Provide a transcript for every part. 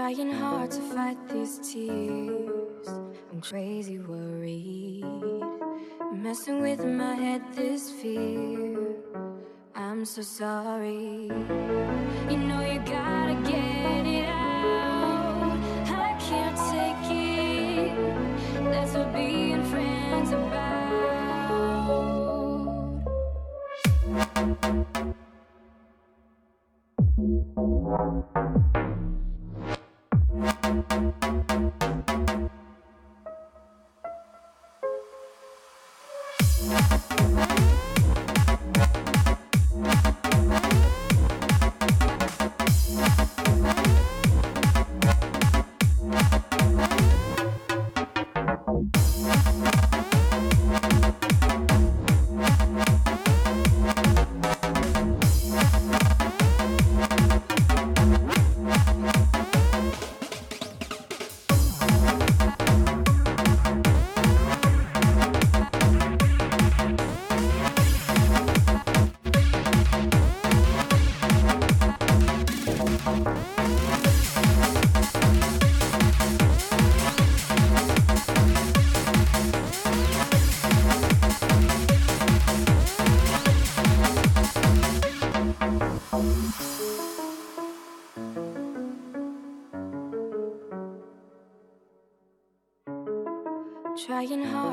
Trying hard to fight these tears. I'm crazy worried. Messing with my head, this fear. I'm so sorry. You know you gotta get it out.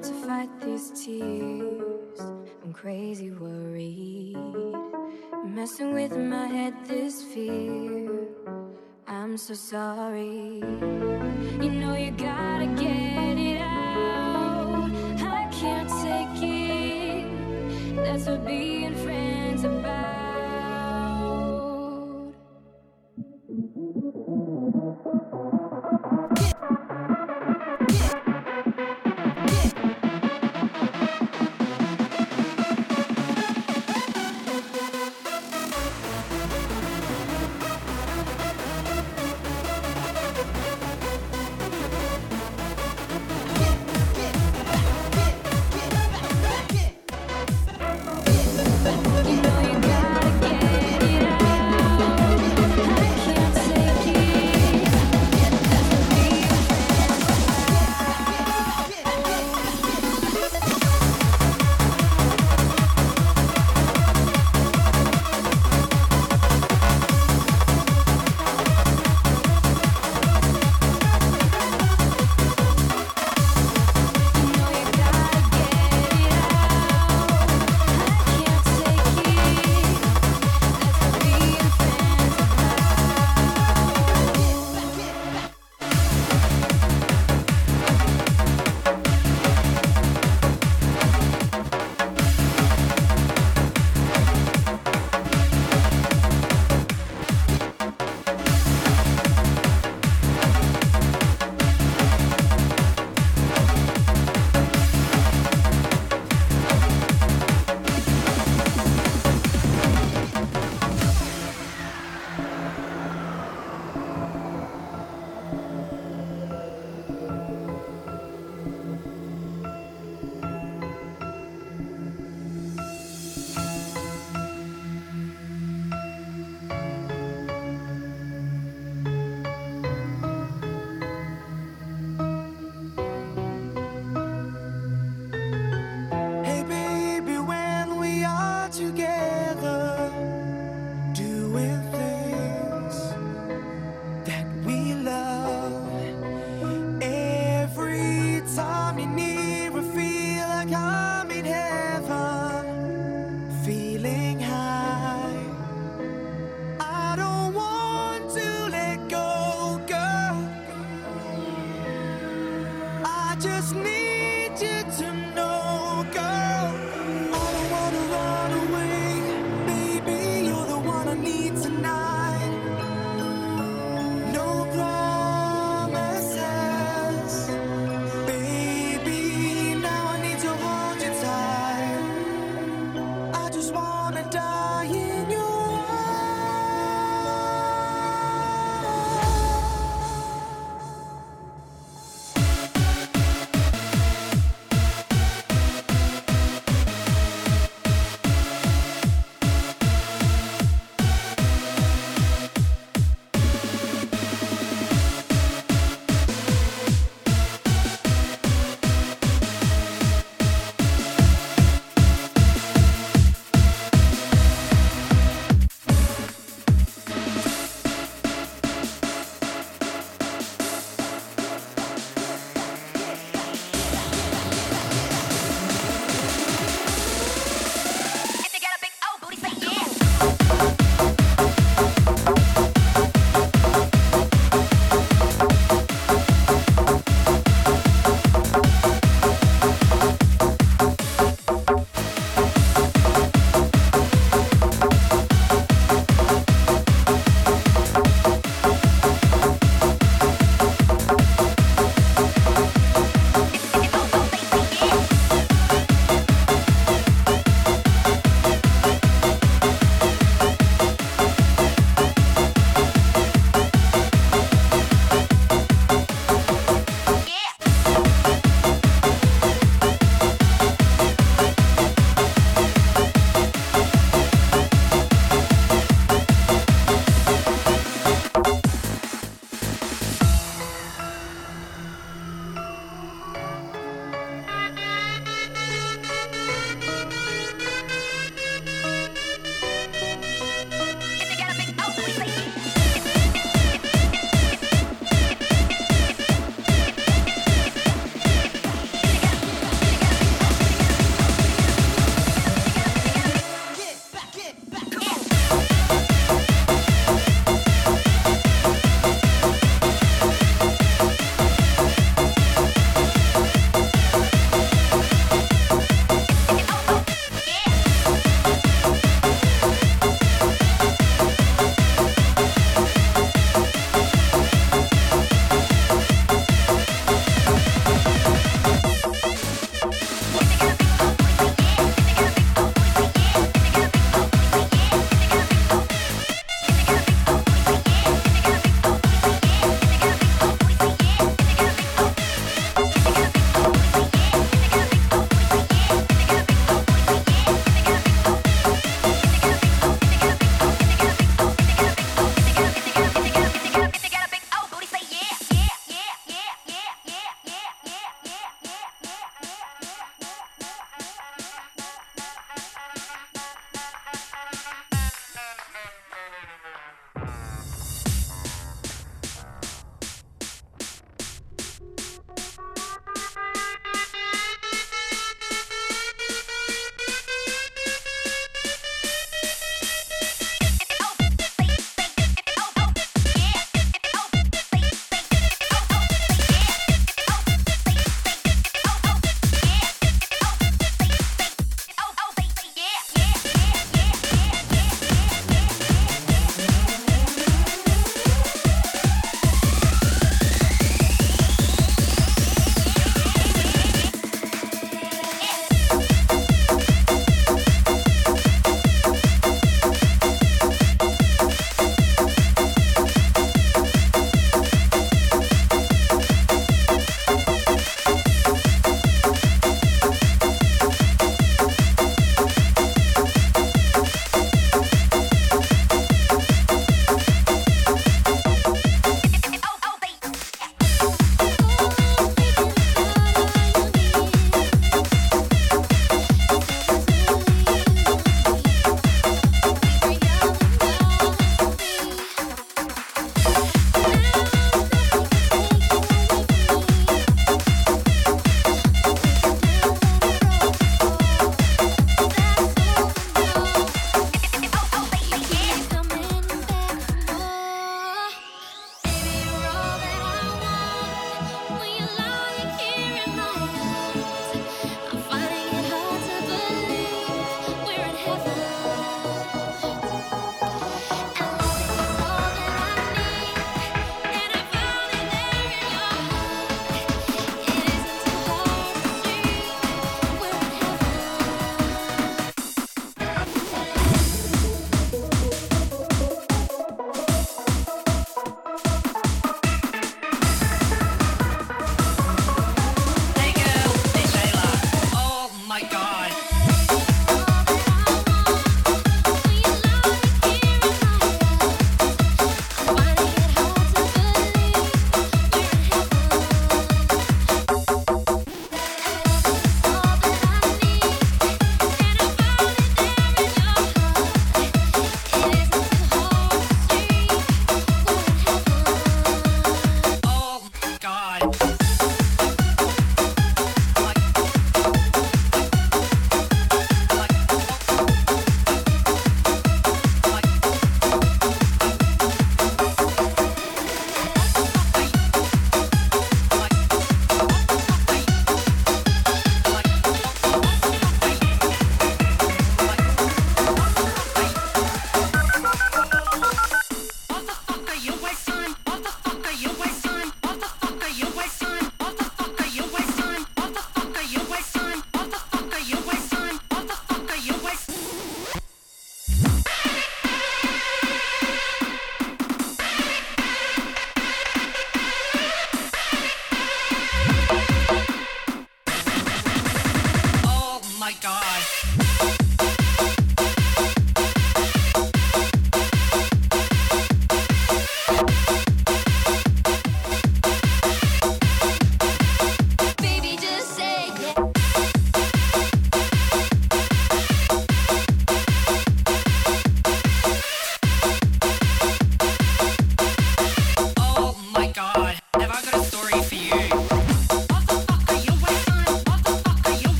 Hard to fight these tears. I'm crazy worried. Messing with my head, this fear. I'm so sorry. You know you gotta get it out. I can't take it. That's what being friends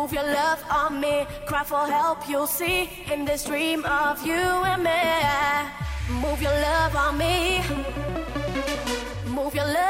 Move your love on me, cry for help, you'll see in this dream of you and me. Move your love on me, move your love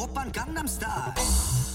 Oppan Gangnam Style.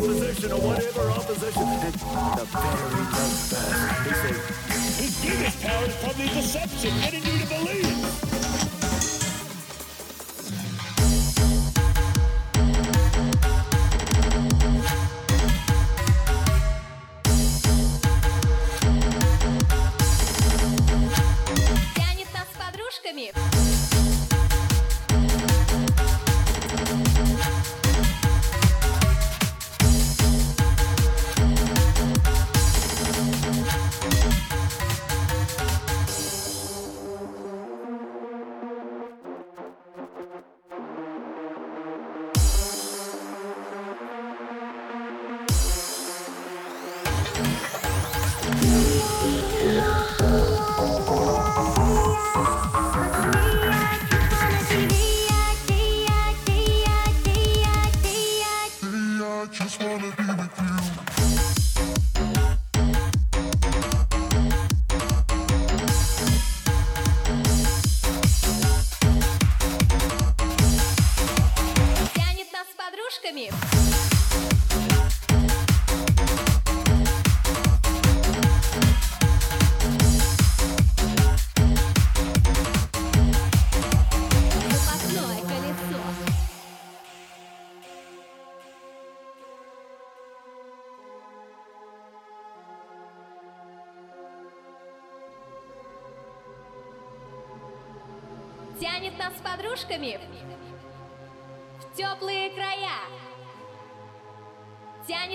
opposition or whatever opposition. And the very next time, he said, power is probably deception. Getting you to believe.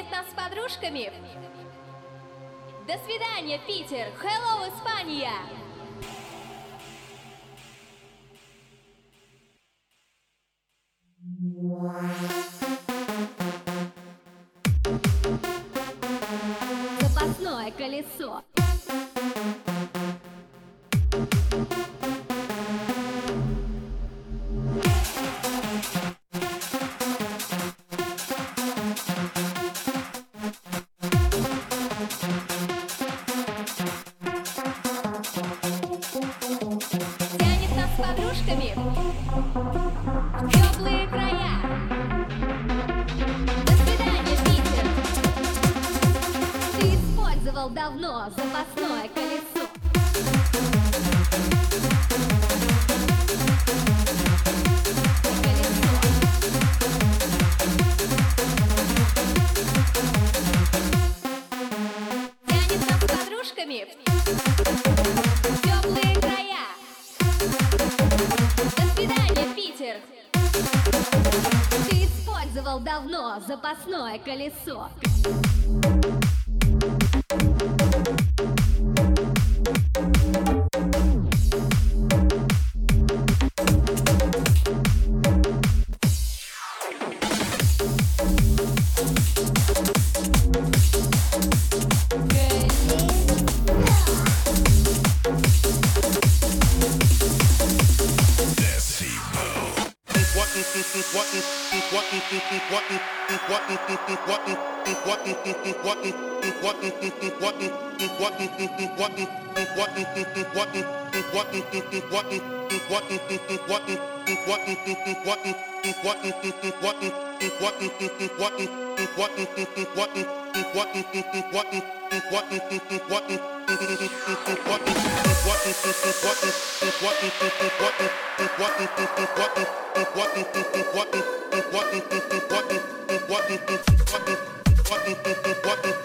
познакомит нас с подружками. До свидания, Питер! Hello, Испания! 来锻炼所。what what is this? What is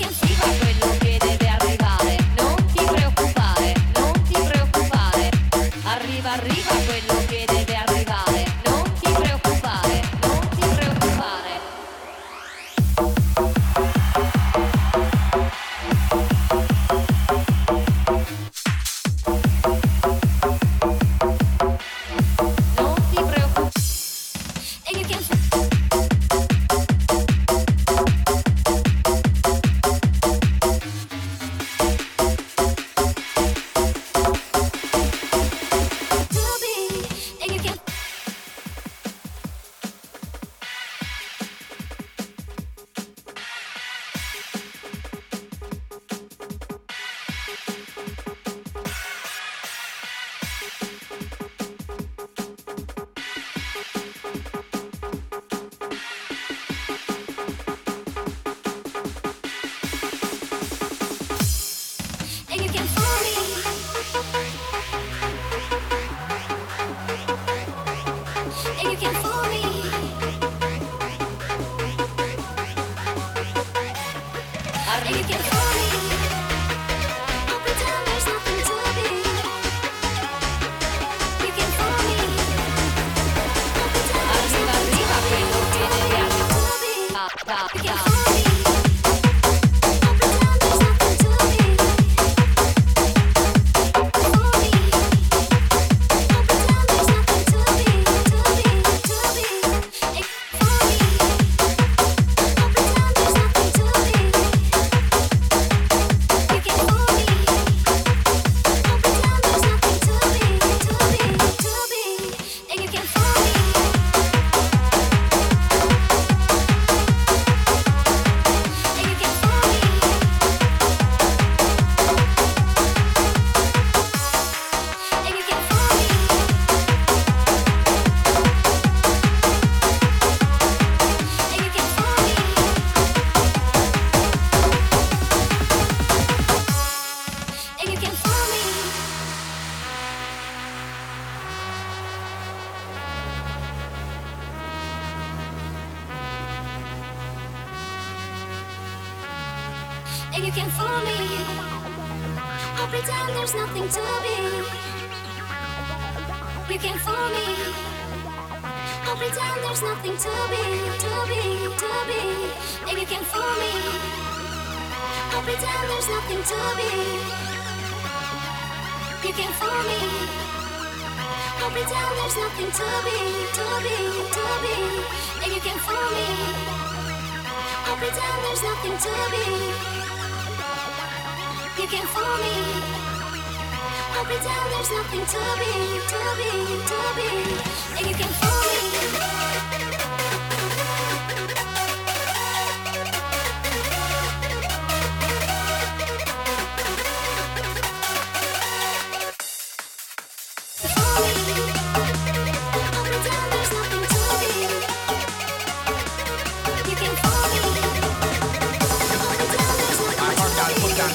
can see.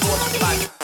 You